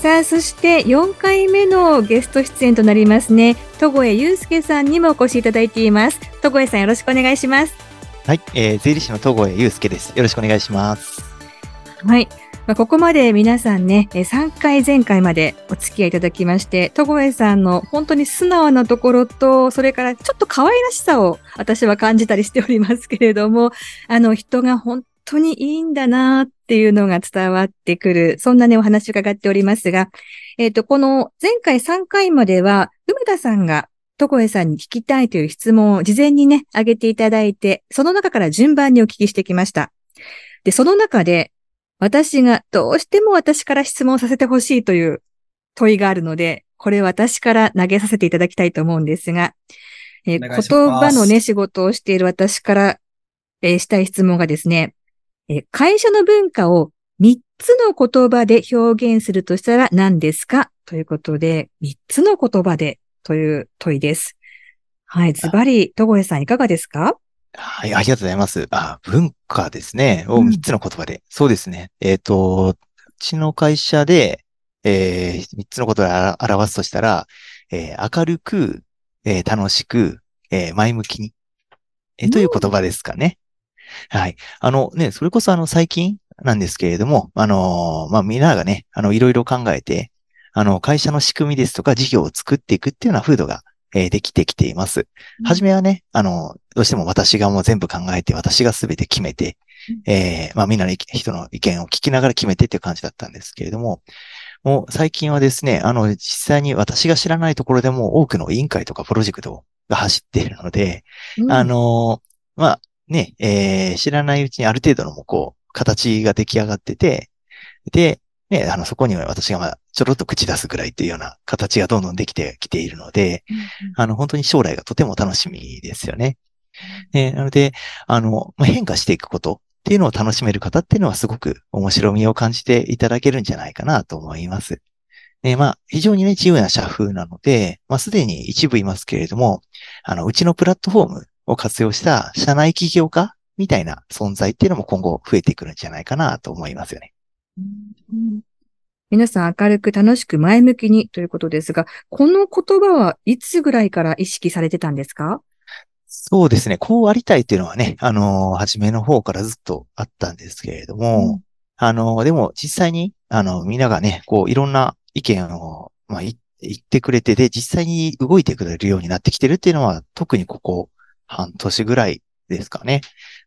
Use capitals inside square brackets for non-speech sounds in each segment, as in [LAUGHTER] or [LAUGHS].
さあ、そして4回目のゲスト出演となりますね。戸越祐介さんにもお越しいただいています。戸越さん、よろしくお願いします。はい、えー、税理士の戸越祐介です。よろしくお願いします。はい。まあ、ここまで皆さんね、えー3回前回までお付き合いいただきまして、戸越さんの本当に素直なところと、それからちょっと可愛らしさを私は感じたりしておりますけれども、あの人が本当にいいんだなっていうのが伝わってくる、そんなね、お話を伺っておりますが、えっ、と、この前回3回までは、梅田さんが戸越さんに聞きたいという質問を事前にね、挙げていただいて、その中から順番にお聞きしてきました。で、その中で、私がどうしても私から質問させてほしいという問いがあるので、これ私から投げさせていただきたいと思うんですが、えー言葉のね、仕事をしている私から、えーしたい質問がですね、えー会社の文化を3つの言葉で表現するとしたら何ですか？ということで、3つの言葉でという問いです。はい、ズバリ、戸越さんいかがですか？はい、ありがとうございます。あ、文化ですね。をうん3つの言葉で。そうですね。えっ、と、うちの会社で、えー、3つの言葉で表すとしたら、えー明るく、えー楽しく、えー前向きに、えーという言葉ですかね。はい。あのね、それこそあの最近なんですけれども、あのーまあ、みんながね、あの、いろいろ考えて、あの、会社の仕組みですとか事業を作っていくっていうような風土が、えーできてきています。はじめはね、あの、どうしても私がもう全部考えて、私が全て決めて、えーまあみんなの人の意見を聞きながら決めてっていう感じだったんですけれども、もう最近はですね、あの、実際に私が知らないところでも多くの委員会とかプロジェクトが走っているので、うんあの、まあね、えー知らないうちにある程度のもうこう、形が出来上がってて、で、ね、あの、そこには私がまあ、ちょろっと口出すぐらいっていうような形がどんどんできてきているので、あの、本当に将来がとても楽しみですよね。ねなので、あの、まあ変化していくことっていうのを楽しめる方っていうのはすごく面白みを感じていただけるんじゃないかなと思います。ね、まあ、非常にね、自由な社風なので、まあ、すでに一部いますけれども、あの、うちのプラットフォームを活用した社内起業家みたいな存在っていうのも今後増えてくるんじゃないかなと思いますよね。うん皆さん明るく楽しく前向きにということですが、この言葉はいつぐらいから意識されてたんですか？そうですね。こうありたいっていうのはね、あの、初めの方からずっとあったんですけれども、あの、でも実際に、あの、みんながね、こういろんな意見を、まあ、い言ってくれて、で、実際に動いてくれるようになってきてるっていうのは、特にここ半年ぐらいですかね。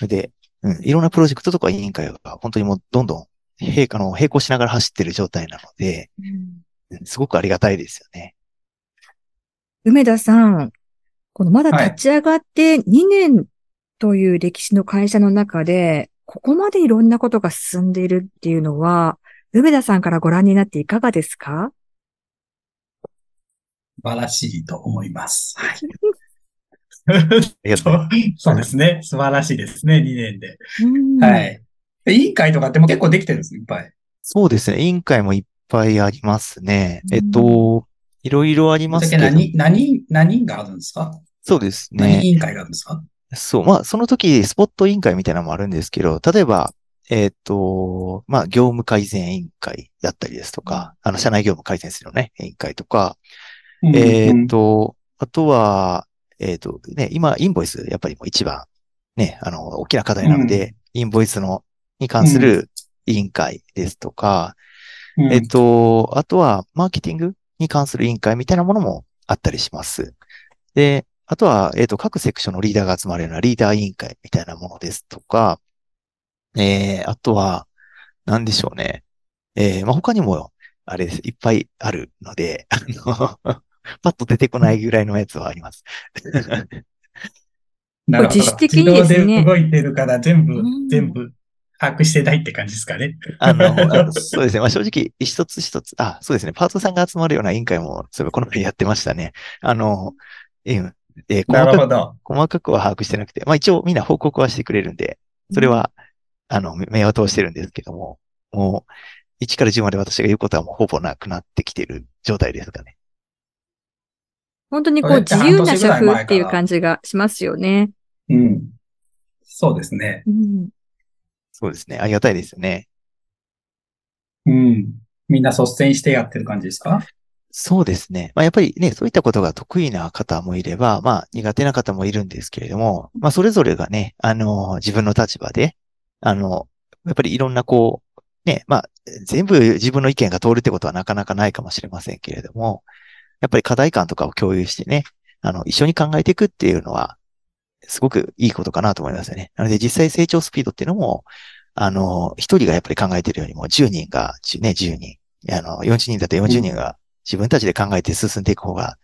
で、うん、いろんなプロジェクトとか委員会が本当にもうどんどん並あの並行しながら走ってる状態なので、うんすごくありがたいですよね。梅田さん、このまだ立ち上がって2年という歴史の会社の中で、ここまでいろんなことが進んでいるっていうのは、梅田さんからご覧になっていかがですか？素晴らしいと思います。はい。[LAUGHS] ありがとうそうですね。素晴らしいですね。2年で。うんはい。で委員会とかっても結構できてるんです、いっぱい。そうですね。委員会もいっぱいありますね。うんえっと、いろいろありますけど。何、何、何があるんですか？そうですね。何委員会があるんですか？そう。まあ、その時、スポット委員会みたいなのもあるんですけど、例えば、えっと、まあ、業務改善委員会だったりですとか、あの、社内業務改善するのね、委員会とか、えっと、あとは、えっと、ね、今、インボイス、やっぱりもう一番、ね、あの、大きな課題なので、インボイスの、に関する委員会ですとか、うんえっ、と、あとは、マーケティングに関する委員会みたいなものもあったりします。で、あとは、えっ、と、各セクションのリーダーが集まるようなリーダー委員会みたいなものですとか、えー、あとは、なんでしょうね。えー、まあ、他にも、あれです。いっぱいあるので、あの、[LAUGHS] パッと出てこないぐらいのやつはあります。[LAUGHS] なるほど自主的にですね自動で動いてるから全部うん、全部把握してないって感じですかね。あの、あそうですね。まあ、正直、一つ一つ、あ、そうですね。パートさんが集まるような委員会も、そういえばこの前やってましたね。あの、うん。えーな細かく。細かくは把握してなくて、まあ一応みんな報告はしてくれるんで、それは、あの、目を通してるんですけども、もう、1から10まで私が言うことはもうほぼなくなってきてる状態ですかね。本当にこそう自由な社風っていう感じがしますよね。うん。そうですね。うん。そうですね。ありがたいですよね。うん。みんな率先してやってる感じですか？そうですね。まあやっぱりね、そういったことが得意な方もいれば、まあ苦手な方もいるんですけれども、まあそれぞれがね、あの、自分の立場で、あの、やっぱりいろんなこう、ね、まあ全部自分の意見が通るってことはなかなかないかもしれませんけれども、やっぱり課題感とかを共有してね、あの、一緒に考えていくっていうのは、すごくいいことかなと思いますよね。なので実際成長スピードっていうのも、あの、一人がやっぱり考えてるよりも10人が、10ね、10人、あの、40人だと40人が自分たちで考えて進んでいく方が、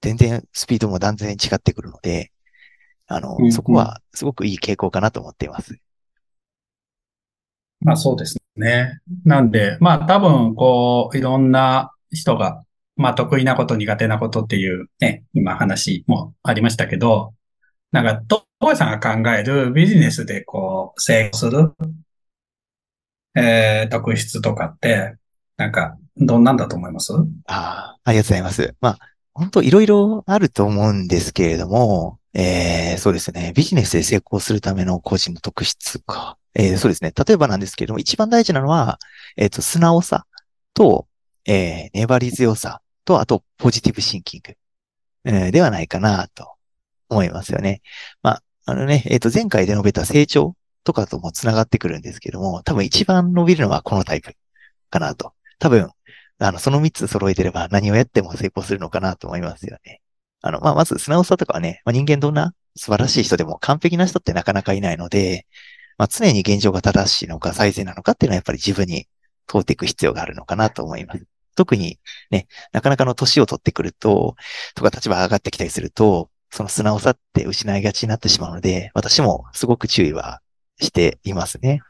全然スピードも断然違ってくるので、あのうんう、んそこはすごくいい傾向かなと思っています。まあそうですね。なんで、まあ多分、こう、いろんな人が、まあ得意なこと、苦手なことっていうね、今話もありましたけど、なんか、と、とさんが考えるビジネスでこう、成功する、えー、特質とかって、なんか、どんなんだと思います？ああ、ありがとうございます。まあ、本当いろいろあると思うんですけれども、えー、そうですね。ビジネスで成功するための個人の特質か。えー、そうですね。例えばなんですけれども、一番大事なのは、えっ、と、素直さと、えー、粘り強さと、あと、ポジティブシンキング、えーではないかなと思いますよね。まあ、あのね、えっ、と、前回で述べた成長とかともつながってくるんですけども、多分一番伸びるのはこのタイプかなと。多分、あの、その3つ揃えてれば何をやっても成功するのかなと思いますよね。あの、まあ、まず素直さとかはね、まあ、人間どんな素晴らしい人でも完璧な人ってなかなかいないので、まあ、常に現状が正しいのか最善なのかっていうのはやっぱり自分に問うていく必要があるのかなと思います。特にね、なかなかの年を取ってくると、とか立場が上がってきたりすると、その素直さって失いがちになってしまうので、私もすごく注意はしていますね。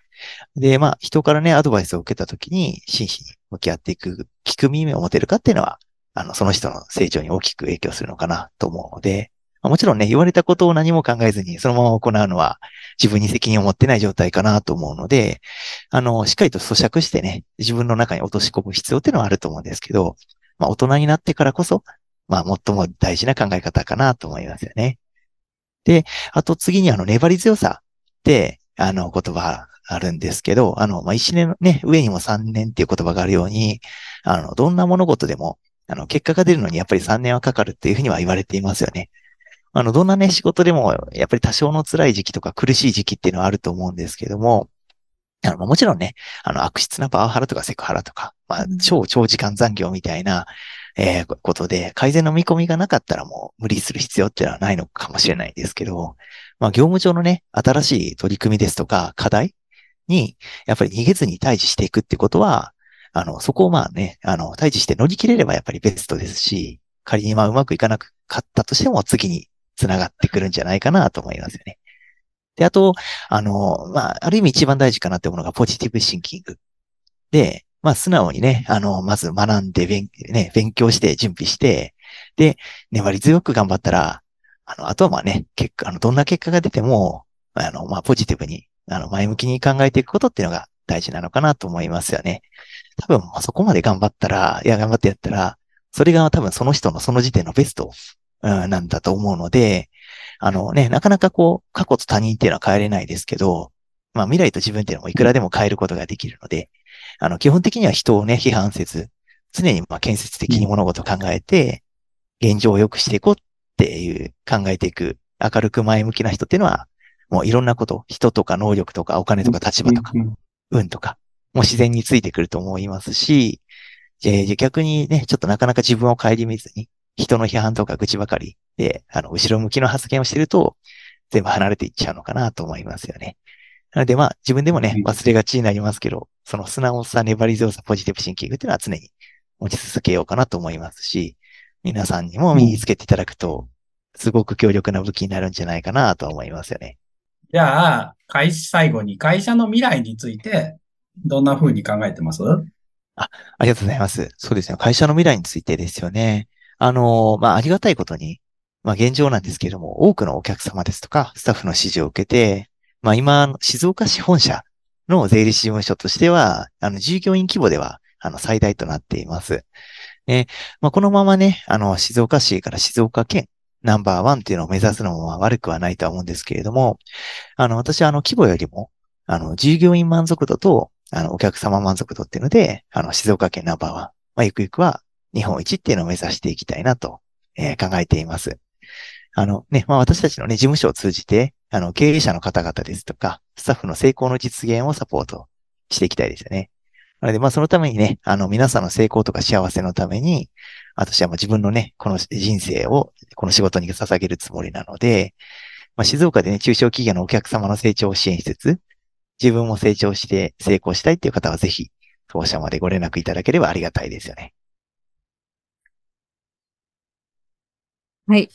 で、まあ、人からね、アドバイスを受けたときに、真摯に向き合っていく、聞く耳を持てるかっていうのは、あの、その人の成長に大きく影響するのかなと思うので、もちろんね、言われたことを何も考えずに、そのまま行うのは、自分に責任を持ってない状態かなと思うので、あの、しっかりと咀嚼してね、自分の中に落とし込む必要っていうのはあると思うんですけど、まあ、大人になってからこそ、まあ、最も大事な考え方かなと思いますよね。で、あと次にあの、粘り強さって、あの、言葉あるんですけど、あの、まあ、一年ね、上にも三年っていう言葉があるように、あの、どんな物事でも、あの、結果が出るのにやっぱり3年はかかるっていうふうには言われていますよね。あの、どんなね、仕事でも、やっぱり多少の辛い時期とか苦しい時期っていうのはあると思うんですけども、あの、まあもちろんね、あの、悪質なパワハラとかセクハラとか、まあうん、超長時間残業みたいな、えーこことで、改善の見込みがなかったらもう無理する必要っていうのはないのかもしれないですけど、まあ、業務上のね、新しい取り組みですとか、課題に、やっぱり逃げずに対峙していくってことは、あの、そこをまあね、あの、対峙して乗り切れればやっぱりベストですし、仮にまあうまくいかなかったとしても次に繋がってくるんじゃないかなと思いますよね。で、あと、あの、まあ、ある意味一番大事かなって思うのがポジティブシンキング。で、まあ、素直にね、あの、まず学んで勉、ね、勉強して準備して、で、粘り強く頑張ったら、あの、あとはまあね、結果、あの、どんな結果が出ても、あの、まあ、ポジティブに、あの、前向きに考えていくことっていうのが大事なのかなと思いますよね。多分、まあそこまで頑張ったら、いや、頑張ってやったら、それが多分その人のその時点のベスト、なんだと思うので、あのね、なかなかこう、過去と他人っていうのは変えれないですけど、まあ未来と自分っていうのもいくらでも変えることができるので、あの、基本的には人をね、批判せず、常にまあ建設的に物事を考えて、現状を良くしていこうっていう考えていく、明るく前向きな人っていうのは、もういろんなこと、人とか能力とかお金とか立場とか、運とか、もう自然についてくると思いますし、逆にね、ちょっとなかなか自分を顧みずに、人の批判とか愚痴ばかりで、あの、後ろ向きの発言をしてると、全部離れていっちゃうのかなと思いますよね。なのでまあ、自分でもねうん、忘れがちになりますけど、その素直さ、粘り強さ、ポジティブシンキングっていうのは常に持ち続けようかなと思いますし、皆さんにも身につけていただくと、すごく強力な武器になるんじゃないかなと思いますよね。じゃあ、会社、最後に会社の未来について、どんな風に考えてます？ありがとうございます。そうですね。会社の未来についてですよね。あの、まあ、ありがたいことに、まあ現状なんですけれども、多くのお客様ですとか、スタッフの指示を受けて、まあ今、静岡市本社の税理士事務所としては、あの、従業員規模では、あの、最大となっています。えまあ、このままね、あの、静岡市から静岡県ナンバーワンっていうのを目指すのも悪くはないとは思うんですけれども、あの、私はあの、規模よりも、あの、従業員満足度と、あの、お客様満足度っていうので、あの、静岡県ナンバーワン、まあ、ゆくゆくは日本一っていうのを目指していきたいなと、えー、考えています。あのね、まあ私たちのね、事務所を通じて、あの、経営者の方々ですとか、スタッフの成功の実現をサポートしていきたいですよね。なので、まあそのためにね、あの、皆さんの成功とか幸せのために、私はもう自分のね、この人生を、この仕事に捧げるつもりなので、まあ静岡でね、中小企業のお客様の成長を支援施設、自分も成長して成功したいっていう方はぜひ、当社までご連絡いただければありがたいですよね。はい。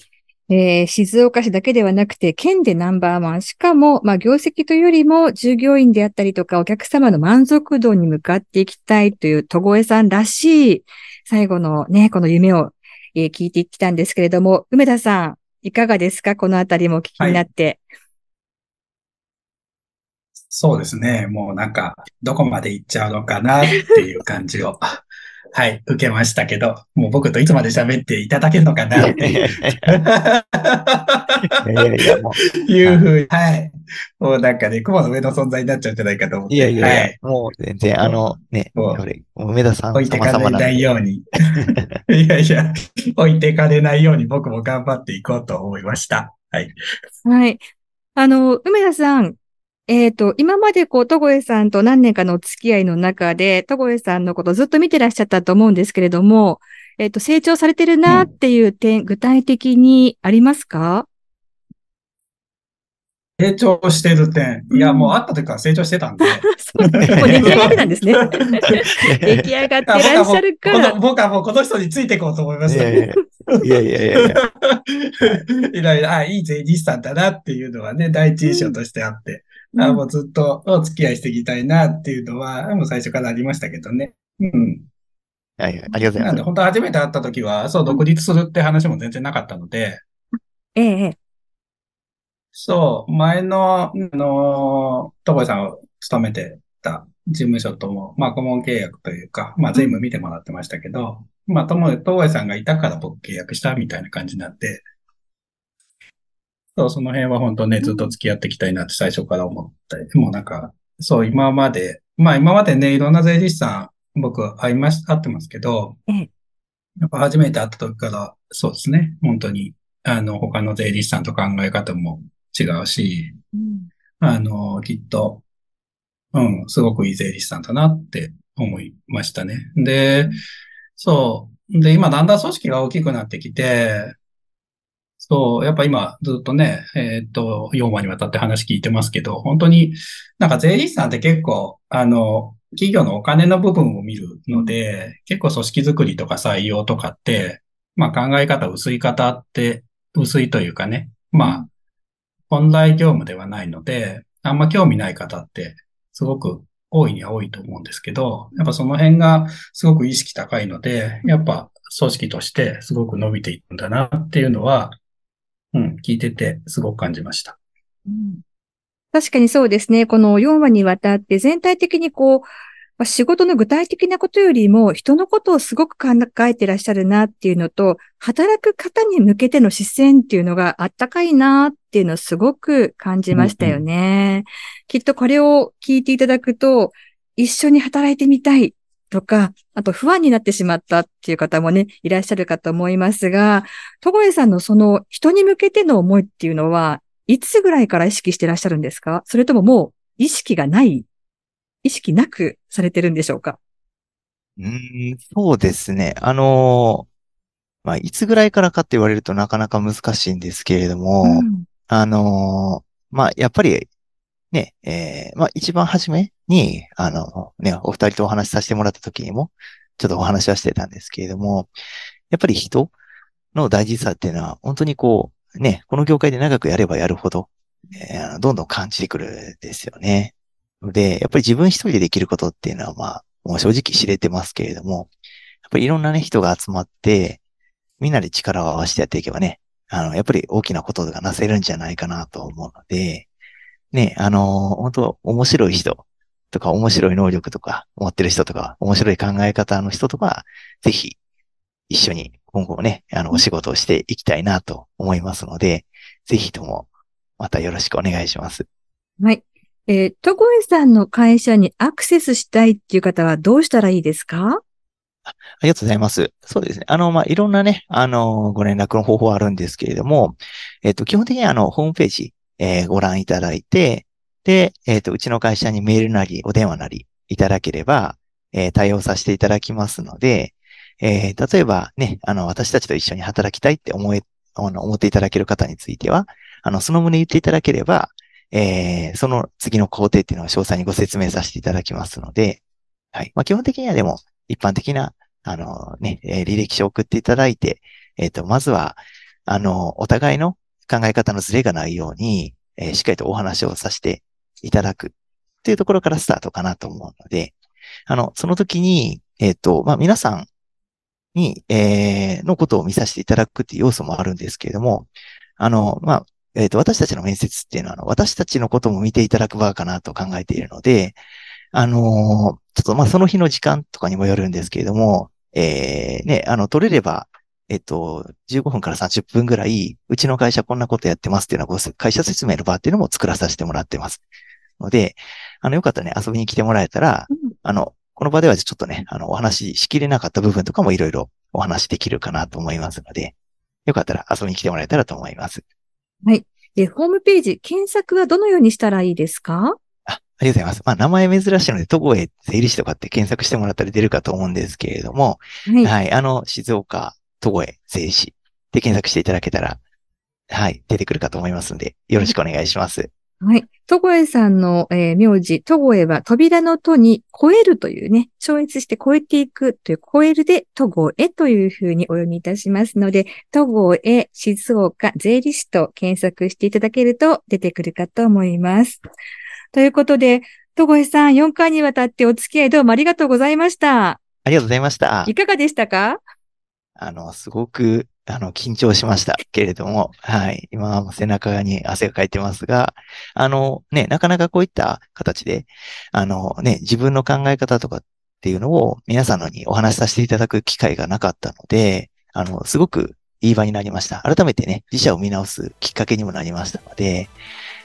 えー、静岡市だけではなくて、県でナンバーワン。しかも、まあ、業績というよりも、従業員であったりとか、お客様の満足度に向かっていきたいという、戸越さんらしい、最後のね、この夢を、えー、聞いてきたんですけれども、梅田さん、いかがですか？このあたりも気になって。はいそうですね。もうなんか、どこまで行っちゃうのかなっていう感じをはい、受けましたけど、もう僕といつまで喋っていただけるのかな？っていう。[LAUGHS] いうふうに、はい。もうなんかね、雲の上の存在になっちゃうんじゃないかと思って。いやいやはい、もう全然、あのね、もう、梅田さん置いてかれないように。[LAUGHS] いやいや、置いてかれないように僕も頑張っていこうと思いました。はい。はい。あの、梅田さん、えっ、ー、と、今までこう、戸越さんと何年かのお付き合いの中で、戸越さんのことずっと見てらっしゃったと思うんですけれども、えっ、ー、と、成長されてるなっていう点、うん、具体的にありますか？成長してる点。いや、もう会った時から成長してたんで。[LAUGHS] そう、もう出来上がってたんですね。[LAUGHS] 出来上がってらっしゃるから。僕はもうこの人についていこうと思いました。いやいやいやいやいや。[LAUGHS] いろいろ、あ、いい税理士さんだなっていうのはね、第一印象としてあって。あもうずっとお付き合いしていきたいなっていうのは、もう最初からありましたけどね。うん。はい、ありがとうございます。なんで、本当初めて会った時は、そう、独立するって話も全然なかったので。ええ。そう、前の、あの、とこさんを勤めてた事務所とも、まあ、顧問契約というか、まあ、全部見てもらってましたけど、まあ、とも、ともさんがいたから僕契約したみたいな感じになって、そう、その辺は本当ね、ずっと付き合っていきたいなって最初から思って、もうなんか、そう、今まで、まあ今までね、いろんな税理士さん、僕会いまし、会ってますけど、やっぱ初めて会った時から、そうですね、本当に、あの、他の税理士さんと考え方も違うし、うん、あの、きっと、うん、すごくいい税理士さんだなって思いましたね。で、そう。で、今だんだん組織が大きくなってきて、そう、やっぱ今ずっとね、えっ、と、4話にわたって話聞いてますけど、本当になんか税理士さんって結構、あの、企業のお金の部分を見るので、結構組織づくりとか採用とかって、まあ考え方薄い方って薄いというかね、まあ本来業務ではないので、あんま興味ない方ってすごく多いには多いと思うんですけど、やっぱその辺がすごく意識高いので、やっぱ組織としてすごく伸びていくんだなっていうのは、うん、聞いててすごく感じました。うん、確かにそうですね。この4話にわたって全体的にこう、まあ、仕事の具体的なことよりも人のことをすごく考えてらっしゃるなっていうのと、働く方に向けての視線っていうのがあったかいなっていうのをすごく感じましたよね。うんうん、きっとこれを聞いていただくと、一緒に働いてみたいとか、あと不安になってしまったっていう方もね、いらっしゃるかと思いますが、戸越さんのその人に向けての思いっていうのは、いつぐらいから意識してらっしゃるんですか？それとももう意識がない？意識なくされてるんでしょうか？うん、そうですね。あのまあ、いつぐらいからかって言われるとなかなか難しいんですけれども、うん、あのまあ、やっぱりね、えー、まあ一番初めに、あの、ね、お二人とお話しさせてもらった時にも、ちょっとお話はしてたんですけれども、やっぱり人の大事さっていうのは、本当にこう、ね、この業界で長くやればやるほど、えー、どんどん感じてくるんですよね。で、やっぱり自分一人でできることっていうのは、まあ、もう正直知れてますけれども、やっぱりいろんなね、人が集まって、みんなで力を合わせてやっていけばね、あの、やっぱり大きなことがなせるんじゃないかなと思うので、ね、あの、本当面白い人とか、面白い能力とか、持ってる人とか、面白い考え方の人とか、ぜひ、一緒に今後もね、あの、お仕事をしていきたいなと思いますので、ぜひとも、またよろしくお願いします。はい。えー、戸越さんの会社にアクセスしたいっていう方はどうしたらいいですか？ありがとうございます。そうですね。あの、まあ、いろんなね、あの、ご連絡の方法はあるんですけれども、えっと、基本的にあの、ホームページ、えーご覧いただいて、で、えっと、うちの会社にメールなり、お電話なりいただければ、えー対応させていただきますので、えー例えばね、あの、私たちと一緒に働きたいって思え、あの、思っていただける方については、あの、その旨言っていただければ、えーその次の工程っていうのを詳細にご説明させていただきますので、はい。まあ、基本的にはでも、一般的な、あのね、えー履歴書を送っていただいて、えっ、と、まずは、あの、お互いの考え方のズレがないように、えーしっかりとお話をさせていただくっていうところからスタートかなと思うので、あの、その時に、えっ、と、まあ、皆さんに、えーのことを見させていただくっていう要素もあるんですけれども、あの、まあ、えっ、と、私たちの面接っていうのは、あの私たちのことも見ていただく場かなと考えているので、あのーちょっとまあその日の時間とかにもよるんですけれども、えーね、あの、取れれば、えっと、15分から30分ぐらい、うちの会社こんなことやってますっていうのは、会社説明の場っていうのも作らさせてもらってます。ので、あの、よかったらね、遊びに来てもらえたら、うんあの、この場ではちょっとね、あの、お話ししきれなかった部分とかもいろいろお話しできるかなと思いますので、よかったら遊びに来てもらえたらと思います。で、ホームページ、検索はどのようにしたらいいですか？あ、ありがとうございます。まあ、名前珍しいので、戸越税理士とかって検索してもらったら出るかと思うんですけれども、はい。はい。あの、静岡、戸越、税理士で検索していただけたら、はい、出てくるかと思いますので、よろしくお願いします。はい。戸越さんの、えー名字、戸越は扉の戸に超えるというね、超越して超えていくという超えるで戸越というふうにお読みいたしますので、戸越静岡税理士と検索していただけると出てくるかと思います。ということで、戸越さん4回にわたってお付き合いどうもありがとうございました。ありがとうございましたい。かがでしたか？あの、すごく、あの、緊張しました [LAUGHS] けれども、はい。今はも背中に汗がかいてますが、あの、ね、なかなかこういった形で、あの、ね、自分の考え方とかっていうのを皆さんにお話しさせていただく機会がなかったので、あの、すごくいい場になりました。改めてね、自社を見直すきっかけにもなりましたので、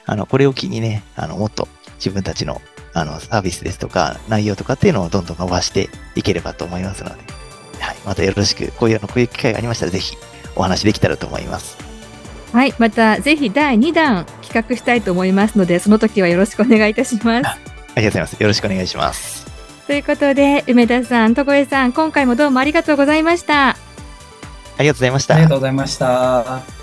あの、これを機にね、あの、もっと自分たちの、あの、サービスですとか、内容とかっていうのをどんどん伸ばしていければと思いますので、またよろしく、こういうの、こういう機会がありましたら、ぜひお話できたらと思います。はい。また、ぜひ第2弾企画したいと思いますので、その時はよろしくお願いいたします。ありがとうございます。よろしくお願いします。ということで、梅田さん、戸越さん、今回もどうもありがとうございました。ありがとうございました。ありがとうございました。